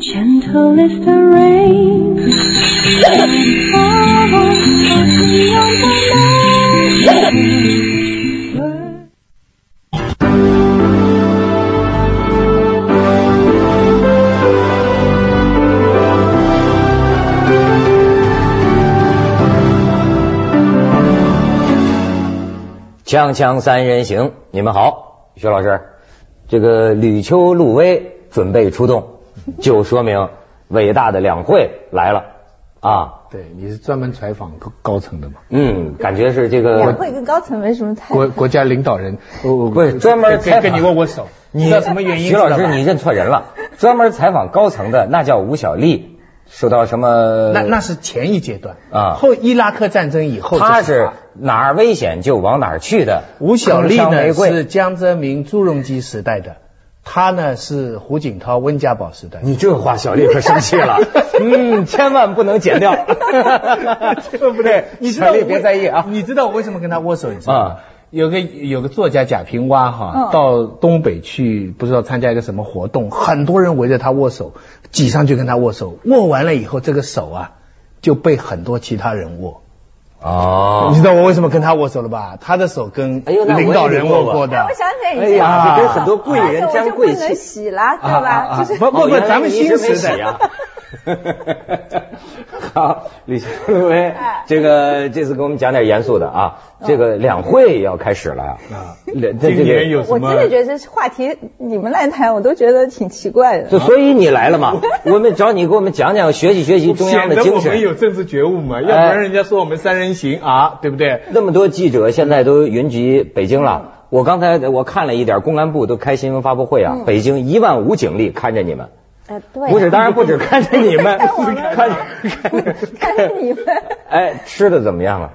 gentle is the rain. Oh, 锵锵三人行，你们好，薛老师，这个吕秋陆威准备出动，就说明伟大的两会来了啊。对，你是专门采访高高层的嘛？嗯，感觉是这个两会跟高层没什么太国国家领导人，我不是专门采访你握握手，你知道什么原因？徐老师，你认错人了，专门采访高层的那叫吴小莉，受到什么？那那是前一阶段啊后伊拉克战争以后，他是哪儿危险就往哪儿去的。吴小莉呢是江泽民、朱镕基时代的，他呢是胡锦涛、温家宝时代的。你这话，小丽可生气了。嗯，千万不能剪掉，对 不对？你知道小丽别在意啊。你知道我为什么跟他握手？你知道吗？啊有个有个作家贾平凹哈，嗯到东北去，不知道参加一个什么活动，很多人围着他握手，挤上去跟他握手，握完了以后，这个手啊就被很多其他人握。哦你知道我为什么跟他握手了吧？他的手跟领导人握过的。我想起来以哎前，呀，这跟很多贵人但是我就沾贵不能。洗了，对啊啊吧？啊就是不不不，咱们新时代洗啊。好，李小薇，哎这个这次给我们讲点严肃的啊，这个两会要开始了啊。今年有我真的觉得这话题你们来谈，我都觉得挺奇怪的。就所以你来了嘛，我们找你给我们讲讲，学习学习中央的 精显得我们。有政治觉悟嘛，要不哎然人家说我们三人行啊，对不对？那么多记者现在都云集北京了。我刚才我看了一点，公安部都开新闻发布会啊，北京一万五警力看着你们，呃，对啊，不是，当然不止 看着你们，看着看着你们哎，吃的怎么样啊？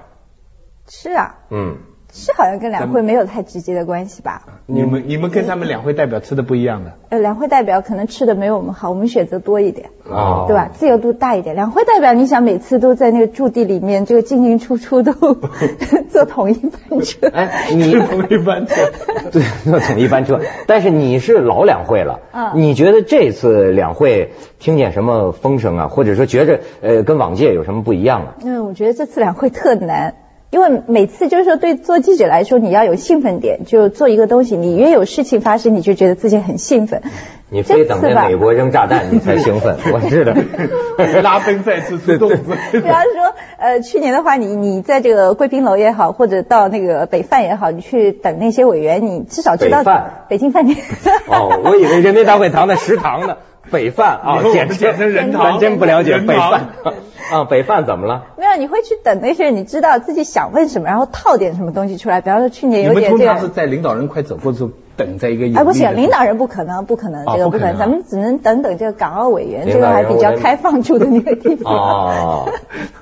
吃啊，嗯，是好像跟两会没有太直接的关系吧？你们你们跟他们两会代表吃的不一样的。呃，两会代表可能吃的没有我们好，我们选择多一点，哦对吧？自由度大一点。两会代表，你想每次都在那个驻地里面，这个进进出出都 坐同一班车。哎，你同一班车，对，坐统一班车。但是你是老两会了，嗯你觉得这次两会听见什么风声啊？或者说觉着呃跟往届有什么不一样啊？嗯，我觉得这次两会特难，因为每次就是说对做记者来说，你要有兴奋点，就做一个东西，你越有事情发生，你就觉得自己很兴奋。你非等着美国扔炸弹你才兴奋，我知道。拉登再次出动。比方说，呃，去年的话，你你在这个贵宾楼也好，或者到那个北饭也好，你去等那些委员，你至少知道北饭北京饭店。哦，我以为人民大会堂的食堂呢，北饭啊，以后我们简简称人堂咱真不了解北饭 啊，北饭怎么了？没有，你会去等那些，你知道自己想问什么，然后套点什么东西出来。比方说去年有点这个，通常是在领导人快走过之后，等在一个有哎，不行，领导人不可能，不可能，哦这个不可能，咱们只能等等这个港澳委员，这个还比较开放住的那个地方。哦，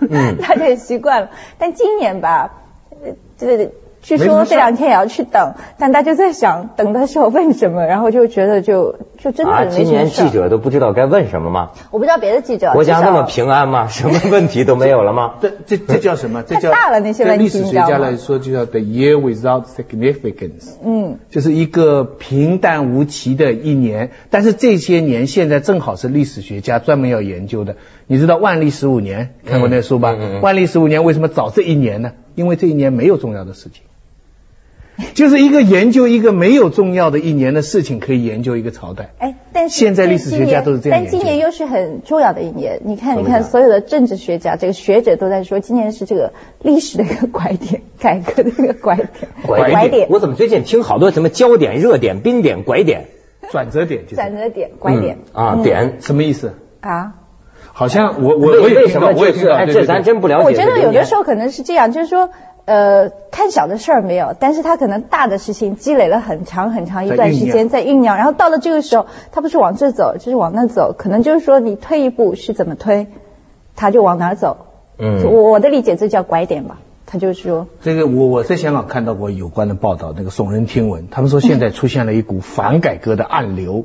嗯，大家也习惯了。但今年吧，呃这个据说这两天也要去等，但大家在想等的时候问什么，然后就觉得就就真的今年。记者都不知道该问什么吗？我不知道别的记者，国家那么平安吗？什么问题都没有了吗？这这这叫什么？这叫太大了那些问题对历史学你知道吗家来说，就叫 the year without significance。嗯，就是一个平淡无奇的一年，但是这些年现在正好是历史学家专门要研究的。你知道万历十五年看过那书吧？嗯嗯嗯万历十五年为什么早这一年呢？因为这一年没有重要的事情，就是一个研究一个没有重要的一年的事情，可以研究一个朝代。哎，但是现在历史学家都是这样但今年又是很重要的一年，你看，你看，所有的政治学家、这个学者都在说，今年是这个历史的一个拐点，改革的一个 拐点，拐点，我怎么最近听好多什么焦点、热点、冰点、拐点？转折点就是转折点，拐点嗯啊，嗯点。什么意思？啊。好像我我我也听到，为什么我也听到，就是哎，对对对这咱真不了解。我觉得有的时，候可能是这样，就是说，呃，看小的事儿没有，但是他可能大的事情积累了很长很长一段时间在酝酿，然后到了这个时候，他不是往这走，就是往那走，可能就是说你退一步是怎么推，他就往哪儿走。嗯。我我的理解这叫拐点吧，他就是说，这个我我在香港看到过有关的报道，那个耸人听闻，他们说现在出现了一股反改革的暗流，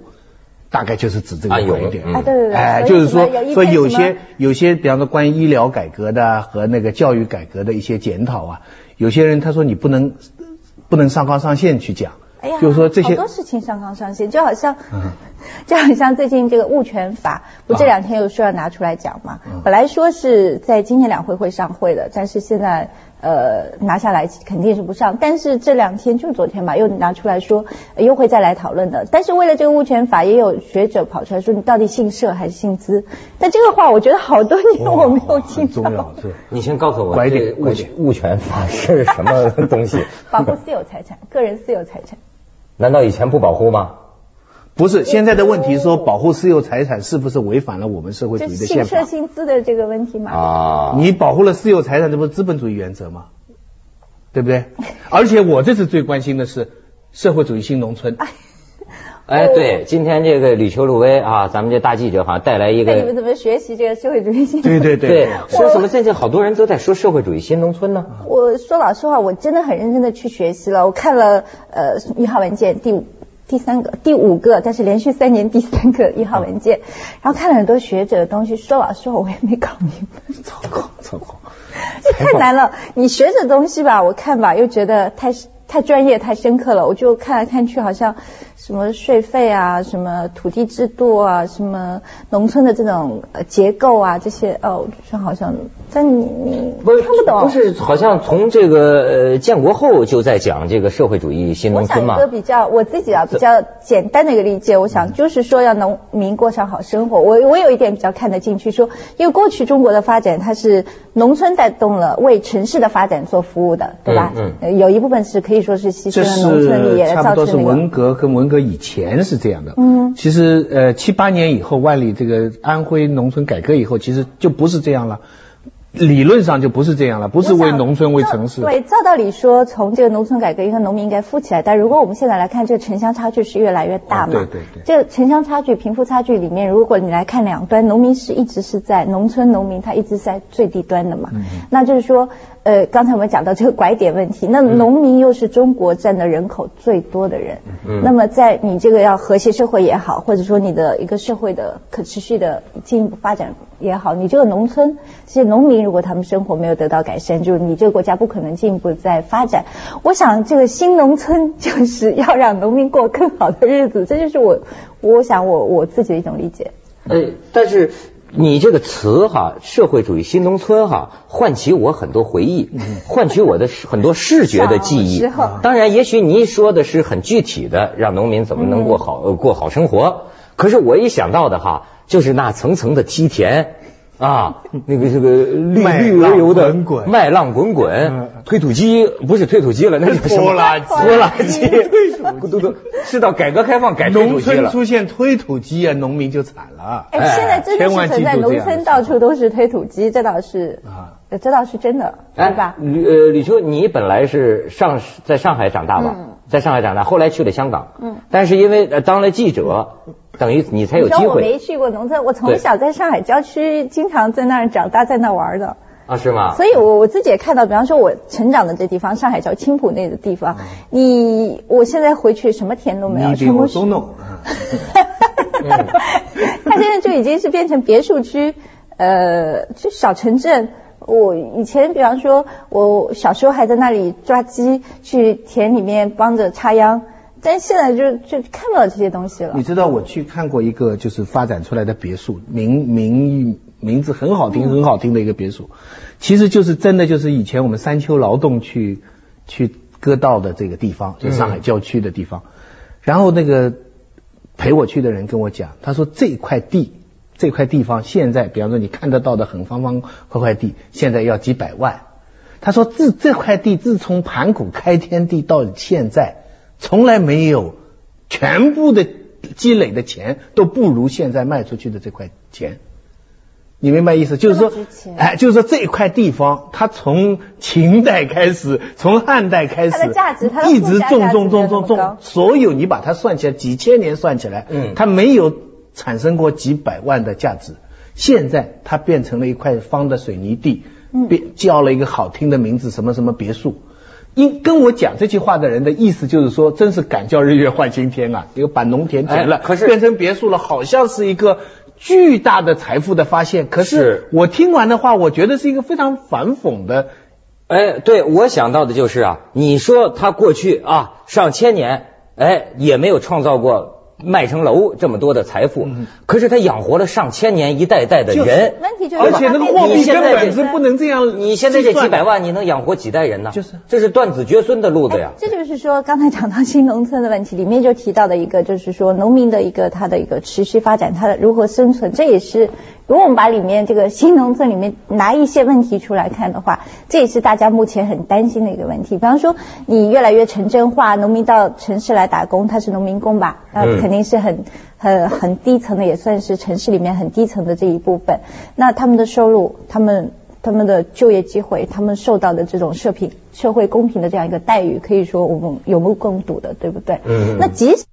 大概就是指这个暗涌拐点。嗯。啊，对对对，哎，就是说说有些有些，比方说关于医疗改革的啊和那个教育改革的一些检讨啊，有些人他说你不能不能上纲上线去讲，哎呀，就是说这些好多事情上纲上线，就好像，嗯。就好像最近这个物权法，不这两天又说要拿出来讲嘛。嗯。本来说是在今年两会会上会的，但是现在呃拿下来肯定是不上。但是这两天就昨天吧，又拿出来说、呃又会再来讨论的。但是为了这个物权法，也有学者跑出来说你到底姓社还是姓资？但这个话我觉得好多年我没有听很重要到。是。你先告诉我，拐点这物权物权法是什么东西？保护私有财产，个人私有财产。难道以前不保护吗？不是现在的问题，说保护私有财产是不是违反了我们社会主义的宪法？姓社姓资的这个问题嘛。啊，你保护了私有财产，这不是资本主义原则吗？对不对？而且我这次最关心的是社会主义新农村。哎，对，今天这个吕秋露薇啊，咱们这大记者好像带来一个，那你们怎么学习这个社会主义新？对对对，说什么最近好多人都在说社会主义新农村呢？我说老实话，我真的很认真的去学习了。我看了呃一号文件第五。第三个、第五个，但是连续三年第三个一号文件，然后看了很多学者的东西。说老实话，我也没搞明白，糟糕糟糕！这太难了。你学者东西吧，我看吧又觉得太太专业、太深刻了。我就看来看去，好像什么税费啊、什么土地制度啊、什么农村的这种呃结构啊这些，哦，就好像但你你不看不懂。不是，好像从这个呃建国后就在讲这个社会主义新农村嘛我想一个。比较我自己啊比较简单的一个理解，我想就是说要农民过上好生活。我我有一点比较看得进去，说因为过去中国的发展它是农村带动了为城市的发展做服务的，对吧？嗯呃有一部分是可以说是牺牲了农村里，是也差不多是造成那个。文革跟文革以前是这样的。嗯其实呃七八年以后，万里这个安徽农村改革以后，其实就不是这样了。理论上就不是这样了，不是为农村为城市。对，照道理说，从这个农村改革，应该农民应该富起来。但如果我们现在来看，这个城乡差距是越来越大嘛？哦对对对这个城乡差距、贫富差距里面，如果你来看两端，农民是一直是在农村，农民他一直在最低端的嘛。嗯那就是说，呃，刚才我们讲到这个拐点问题，那农民又是中国占的人口最多的人。嗯那么在你这个要和谐社会也好，或者说你的一个社会的可持续的进一步发展也好，你这个农村这些农民如果他们生活没有得到改善，就是你这个国家不可能进一步再发展。我想这个新农村就是要让农民过更好的日子，这就是我我想我我自己的一种理解。呃，但是你这个词哈，社会主义新农村哈，唤起我很多回忆，唤起我的很多视觉的记忆。当然，也许你说的是很具体的，让农民怎么能过好、呃过好生活。可是我一想到的哈，就是那层层的梯田。啊，那个这个绿绿油油的麦浪滚滚嗯，推土机不是推土机了，那叫什么？拖拉机拖拉机，咕嘟嘟，是到改革开放改农。村出现推土机啊，农民就惨了。哎，哎现在真的在农村到处都是推土机，这倒是啊，呃这倒是真的，哎对吧？吕呃，吕秋，你本来是上在上海长大吧？嗯在上海长大，后来去了香港。嗯。但是因为呃当了记者，等于你才有机会我没去过农村，我从小在上海郊区，经常在那儿长大，在那儿玩的。啊，是吗？所以我我自己也看到，比方说我成长的这地方，上海叫青浦那个地方，你我现在回去什么田都没有，全部是我都。弄。它现在就已经是变成别墅区，呃，就小城镇。我以前比方说，我小时候还在那里抓鸡，去田里面帮着插秧，但现在就就看不到这些东西了你。知道我去看过一个就是发展出来的别墅，名名名字很好听很好听的一个别墅，其实就是真的就是以前我们山丘劳动去去割稻的这个地方，就上海郊区的地方。然后那个陪我去的人跟我讲，他说这块地这块地方现在，比方说你看得到的很方方块块地，现在要几百万。他说自这块地自从盘古开天地到现在，从来没有全部的积累的钱都不如现在卖出去的这块钱。你明白意思？就是说哎，就是说这一块地方，它从秦代开始，从汉代开始，它的价值它一直附加价值种种种没有那种种，所有你把它算起来，几千年算起来，嗯它没有产生过几百万的价值。现在它变成了一块方的水泥地，嗯变叫了一个好听的名字，什么什么别墅。因跟我讲这句话的人的意思就是说，真是敢叫日月换新天啊！一个把农田填了，哎可是变成别墅了，好像是一个巨大的财富的发现。可是是我听完的话，我觉得是一个非常反讽的。哎，对我想到的就是啊，你说他过去啊上千年哎，也没有创造过。卖成楼这么多的财富，可是他养活了上千年一代代的人。问题就是，而且那个货币根本是不能这样。你现在这几百万，你能养活几代人呢？就是，这是断子绝孙的路子呀。这就是说，刚才讲到新农村的问题，里面就提到的一个，就是说农民的一个他的一个持续发展，他的如何生存，这也是。如果我们把里面这个新农村里面拿一些问题出来看的话，这也是大家目前很担心的一个问题。比方说，你越来越城镇化，农民到城市来打工，他是农民工吧？那肯定是很很很低层的，也算是城市里面很低层的这一部分。那他们的收入，他们他们的就业机会，他们受到的这种社平社会公平的这样一个待遇，可以说我们有目共睹的，对不对？嗯。那即使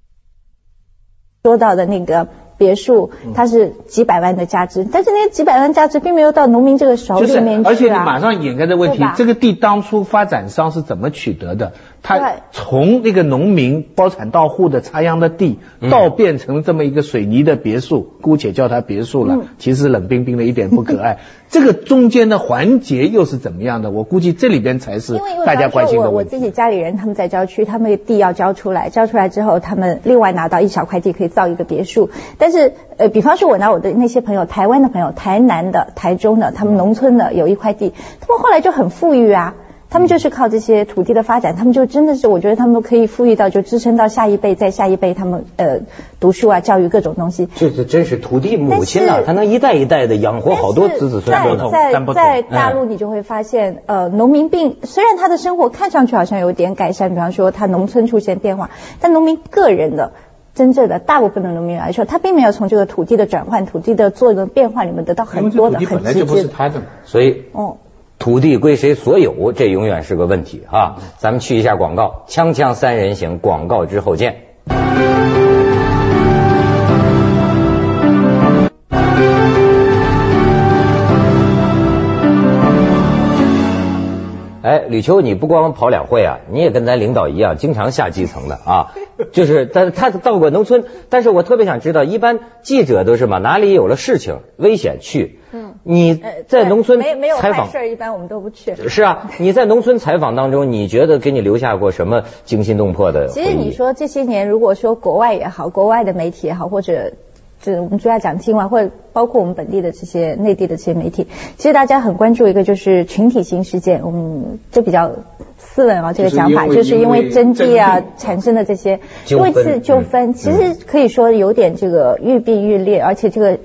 说到的那个。别墅它是几百万的价值，但是那几百万价值并没有到农民这个手里面去而且你马上掩盖的问题，这个地当初发展商是怎么取得的？他从那个农民包产到户的插秧的地，到变成这么一个水泥的别墅，姑且叫它别墅了，其实冷冰冰的，一点不可爱。这个中间的环节又是怎么样的？我估计这里边才是大家关心的问题。我自己家里人他们在郊区，他们地要交出来，交出来之后，他们另外拿到一小块地可以造一个别墅。但是呃，比方说我拿我的那些朋友，台湾的朋友，台南的、台中的，他们农村的有一块地，他们后来就很富裕啊。他们就是靠这些土地的发展，他们就真的是，我觉得他们都可以富裕到就支撑到下一辈，再下一辈他们呃读书啊、教育各种东西。这这真是土地母亲啊，它能一代一代的养活好多子子孙孙。在在在大陆，你就会发现，呃，农民并虽然他的生活看上去好像有点改善，比方说他农村出现变化，但农民个人的真正的大部分的农民来说，他并没有从这个土地的转换、土地的做的变化里面得到很多的很直接的。所以，哦。土地归谁所有，这永远是个问题啊。咱们去一下广告，锵锵三人行，广告之后见。哎，吕秋，你不光跑两会啊，你也跟咱领导一样，经常下基层的啊。就是他他到过农村，但是我特别想知道，一般记者都是嘛，哪里有了事情危险去。嗯，你在农村采访事儿，一般我们都不去。是啊，你在农村采访当中，你觉得给你留下过什么惊心动魄的？其实你说这些年，如果说国外也好，国外的媒体也好，或者。是我们主要讲境外，或者包括我们本地的这些内地的这些媒体，其实大家很关注一个就是群体性事件，我们，就比较斯文啊，这个想法，就是因为征地啊产生的这些多次纠纷，其实可以说有点这个愈辩愈烈，而且这个。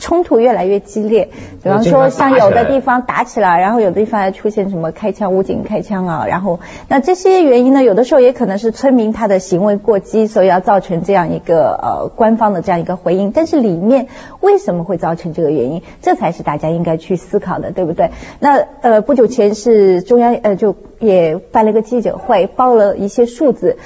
冲突越来越激烈，比方说像有的地方打起来，然后有的地方还出现什么开枪、武警开枪啊，然后那这些原因呢，有的时候也可能是村民他的行为过激，所以要造成这样一个呃官方的这样一个回应。但是里面为什么会造成这个原因，这才是大家应该去思考的，对不对？那呃不久前是中央呃就也办了个记者会，报了一些数字。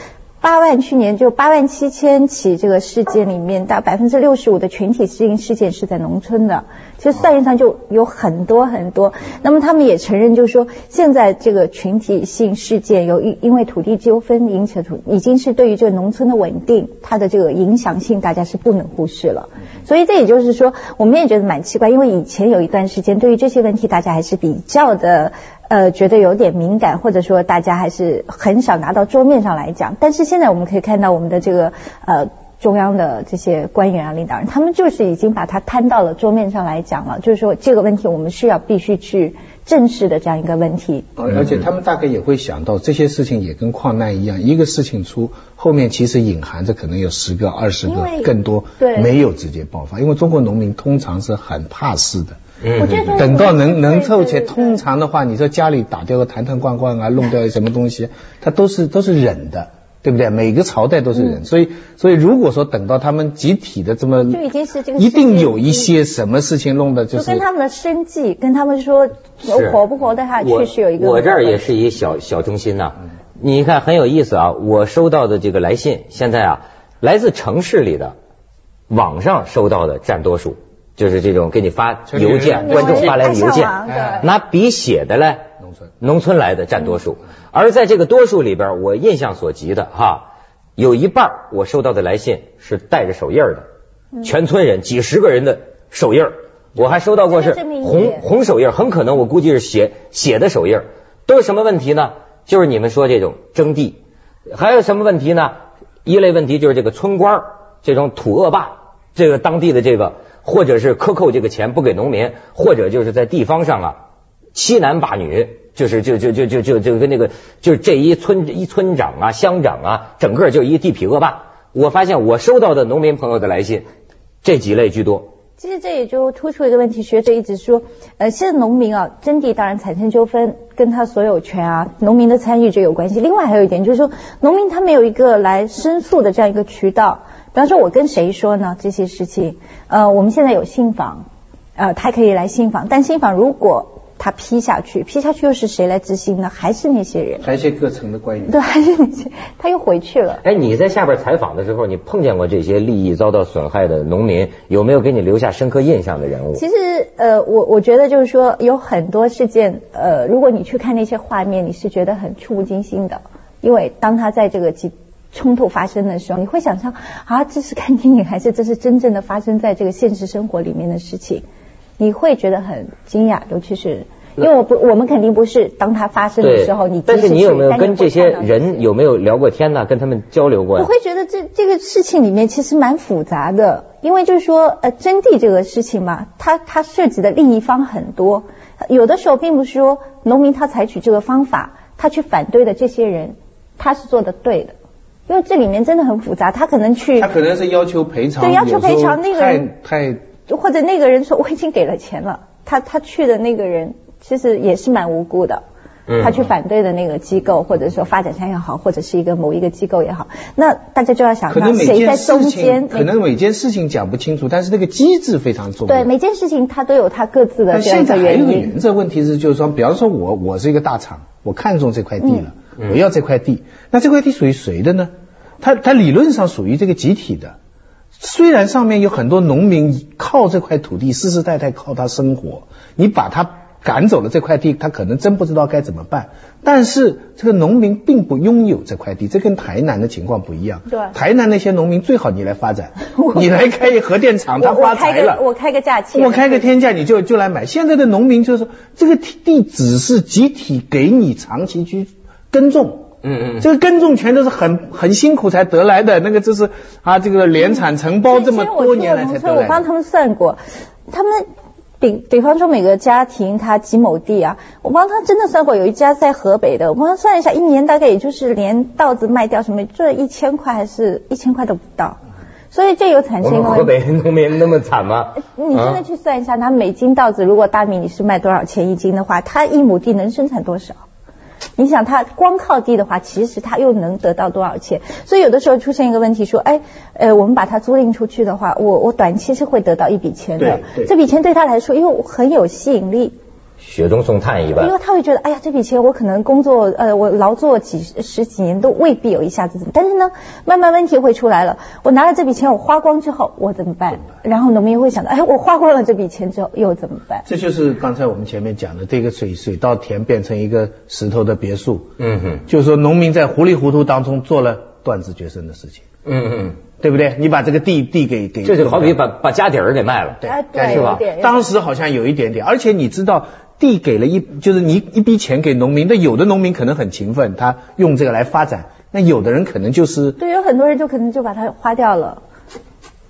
八万去年就八万七千起这个事件里面，大百分之六十五的群体性事件是在农村的。其实算一算就有很多很多。那么他们也承认，就是说现在这个群体性事件由于因为土地纠纷引起的土，已经是对于这个农村的稳定，它的这个影响性大家是不能忽视了。所以这也就是说，我们也觉得蛮奇怪，因为以前有一段时间对于这些问题大家还是比较的。呃，觉得有点敏感，或者说大家还是很少拿到桌面上来讲。但是现在我们可以看到，我们的这个呃中央的这些官员啊、领导人，他们就是已经把它摊到了桌面上来讲了。就是说这个问题，我们是要必须去正视的这样一个问题。而且他们大概也会想到，这些事情也跟矿难一样，一个事情出，后面其实隐含着可能有十个、二十个更多，对，没有直接爆发。因为中国农民通常是很怕事的。我觉得等到能能凑起，通常的话，你说家里打掉个坛坛罐罐啊，弄掉什么东西，他都是都是忍的，对不对？每个朝代都是忍，所以所以如果说等到他们集体的这么，就已经是这个，一定有一些什么事情弄的，就是跟他们的生计，跟他们说活不活得下去是有一个。我这儿也是一小小中心呐，你看很有意思啊，我收到的这个来信，现在啊，来自城市里的，网上收到的占多数。就是这种给你发邮件，观众发来的邮件，拿笔写的嘞，农村农村来的占多数。而在这个多数里边，我印象所及的哈，有一半我收到的来信是带着手印的，全村人几十个人的手印我还收到过是红红手印很可能我估计是写写的手印都是什么问题呢？就是你们说这种征地，还有什么问题呢？一类问题就是这个村官儿这种土恶霸，这个当地的这个，或者是克扣这个钱不给农民，或者就是在地方上啊欺男霸女，就是就就就就就就跟那个就是这一村一村长啊乡长啊，整个就一地痞恶霸。我发现我收到的农民朋友的来信，这几类居多。其实这也就突出一个问题，学者一直说，呃，现在农民啊，征地当然产生纠纷，跟他所有权啊，农民的参与就有关系。另外还有一点就是说，农民他没有一个来申诉的这样一个渠道。比方说，我跟谁说呢？这些事情，呃，我们现在有信访，呃，他可以来信访，但信访如果他批下去，批下去又是谁来执行呢？还是那些人？还是各层的官员。对，还是那些，他又回去了。哎，你在下边采访的时候，你碰见过这些利益遭到损害的农民，有没有给你留下深刻印象的人物？其实，呃，我我觉得就是说，有很多事件，呃，如果你去看那些画面，你是觉得很触目惊心的，因为当他在这个几冲突发生的时候，你会想象啊，这是看电影还是这是真正的发生在这个现实生活里面的事情？你会觉得很惊讶，尤其是因为我不，我们肯定不是当它发生的时候，你但是你有没有跟这些人有没有聊过天呢？跟他们交流过呀？我会觉得这这个事情里面其实蛮复杂的，因为就是说，呃，征地这个事情嘛，它它涉及的利益方很多，有的时候并不是说农民他采取这个方法，他去反对的这些人，他是做的对的，因为这里面真的很复杂，他可能去他可能是要求赔偿，对要求赔偿那个人太或者那个人说我已经给了钱了，他他去的那个人其实也是蛮无辜的。嗯他去反对的那个机构，或者说发展商也好，或者是一个某一个机构也好，那大家就要想，可那能谁在中间，？可能每件事情讲不清楚，但是那个机制非常重要。对每件事情它都有它各自的但这样一个现在还有原因个原。则问题是，就是说，比方说我我是一个大厂，我看中这块地了，嗯我要这块地，那这块地属于谁的呢？它它理论上属于这个集体的，虽然上面有很多农民靠这块土地世世代代靠它生活，你把它赶走了这块地，他可能真不知道该怎么办。但是这个农民并不拥有这块地，这跟台南的情况不一样。对台南那些农民最好你来发展，你来开一核电厂，他我我开发财了个。我开个假期，我开个天价你就就来买。现在的农民就是说，这个地只是集体给你长期去耕种。嗯嗯这个耕种权都是很很辛苦才得来的，那个就是啊，这个联产承包这么多年来才所以我得来的。帮他们算过，他们比比方说每个家庭他几亩地啊，我帮他真的算过，有一家在河北的，我帮他算一下，一年大概也就是连稻子卖掉什么，这一千块还是一千块都不到，所以这有产生一个。河北农民那么惨吗？你真的啊去算一下，他每斤稻子如果大米你是卖多少钱一斤的话，他一亩地能生产多少？你想，他光靠地的话，其实他又能得到多少钱？所以有的时候出现一个问题，说，哎，呃，我们把它租赁出去的话，我我短期是会得到一笔钱的这笔钱对他来说又很有吸引力。雪中送炭一般因为。他会觉得，哎呀，这笔钱我可能工作，呃，我劳作几十十几年都未必有一下子，但是呢，慢慢问题会出来了。我拿了这笔钱，我花光之后，我怎么办？然后农民会想到，哎，我花光了这笔钱之后又怎么办？这就是刚才我们前面讲的，这个水水稻田变成一个石头的别墅，嗯哼，就是说农民在糊里糊涂当中做了断子绝孙的事情，嗯嗯，对不对？你把这个地地给给，这就好比把把家底儿给卖了。哎对是吧？当时好像有一点点，而且你知道，地给了一，就是你一笔钱给农民，那有的农民可能很勤奋，他用这个来发展，那有的人可能就是，对，有很多人就可能就把它花掉了，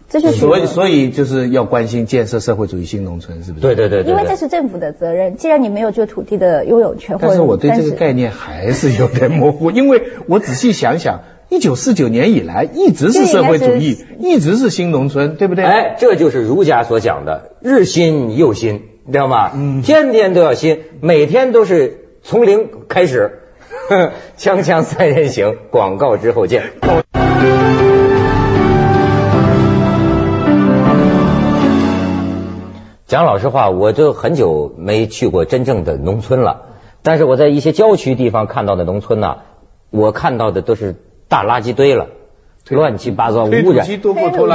这就是所以所以就是要关心建设社会主义新农村，是不是？对对对对因为这。是政府的责任。既然你没有这个土地的拥有权，但是我对这个概念还是有点模糊，因为我仔细想想，一九四九年以来一直是社会主义，一直是新农村，对不对？哎，这就是儒家所讲的日新又新，你知道吗？嗯天天都要新，每天都是从零开始。锵锵三人行，广告之后见。讲老实话，我就很久没去过真正的农村了。但是我在一些郊区地方看到的农村呢、我看到的都是大垃圾堆了，对乱七八糟，推污染。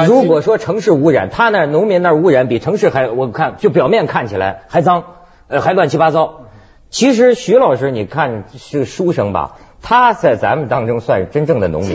如果说城市污染，他那儿农民那儿污染比城市还，我看就表面看起来还脏，呃，还乱七八糟。其实徐老师，你看是书生吧？他在咱们当中算是真正的农民。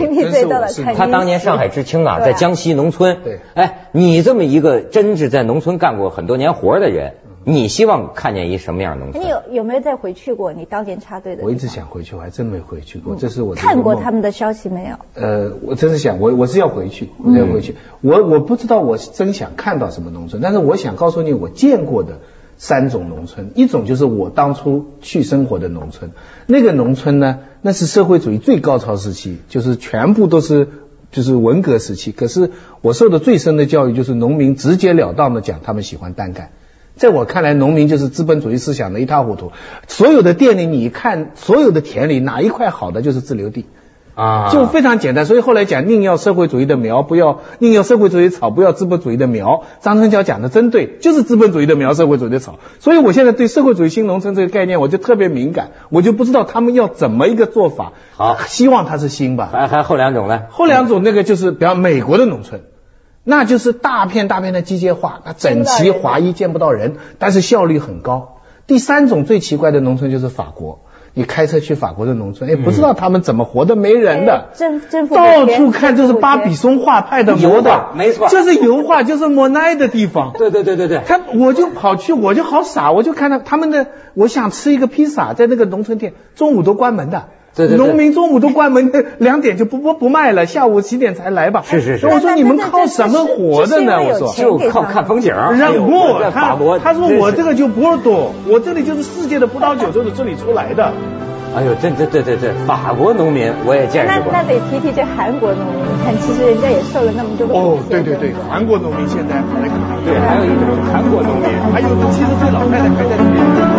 他当年上海知青啊在江西农村。对哎，你这么一个真是在农村干过很多年活的人，你希望看见一什么样的农村？你有有没有再回去过？你当年插队的？我一直想回去，我还真没回去过。这是我的看过他们的消息没有？呃，我真是想，我我是要回去，我要回去。我我不知道我真想看到什么农村，但是我想告诉你，我见过的三种农村，一种就是我当初去生活的农村，那个农村呢，那是社会主义最高潮时期，就是全部都是就是文革时期。可是我受的最深的教育就是农民直截了当的讲，他们喜欢单干。在我看来，农民就是资本主义思想的一塌糊涂。所有的店里，你看所有的田里哪一块好的就是自留地。啊，就非常简单，所以后来讲宁要社会主义的苗，不要宁要社会主义草，不要资本主义的苗。张春桥讲的真对，就是资本主义的苗，社会主义的草。所以我现在对社会主义新农村这个概念，我就特别敏感，我就不知道他们要怎么一个做法。好希望它是新吧。还还后两种呢？后两种那个就是，比方美国的农村，那就是大片大片的机械化，那整齐划一，见不到人，但是效率很高。第三种最奇怪的农村就是法国。你开车去法国的农村，哎，不知道他们怎么活的，没人的，政政府到处看就是巴比松画派的油的画，没错这是油画，就是莫奈的地方。对对对对对，他我就跑去，我就好傻，我就看到他们的，我想吃一个披萨，在那个农村店，中午都关门的。对对对农民中午都关门，两点就不不不卖了，下午几点才来吧？是是是我说你们靠什么活着呢？我说。就靠看风景。让我他，他说我这个就波尔多，我这里就是世界的葡萄酒就是这里出来的。哎呦，真真对对对，法国农民我也见识过。那那得提提这韩国农民，你看其实人家也受了那么多的哦苦，对对对，韩国农民现在还对，还有一种韩国农民。还有七十岁老太太还在里面。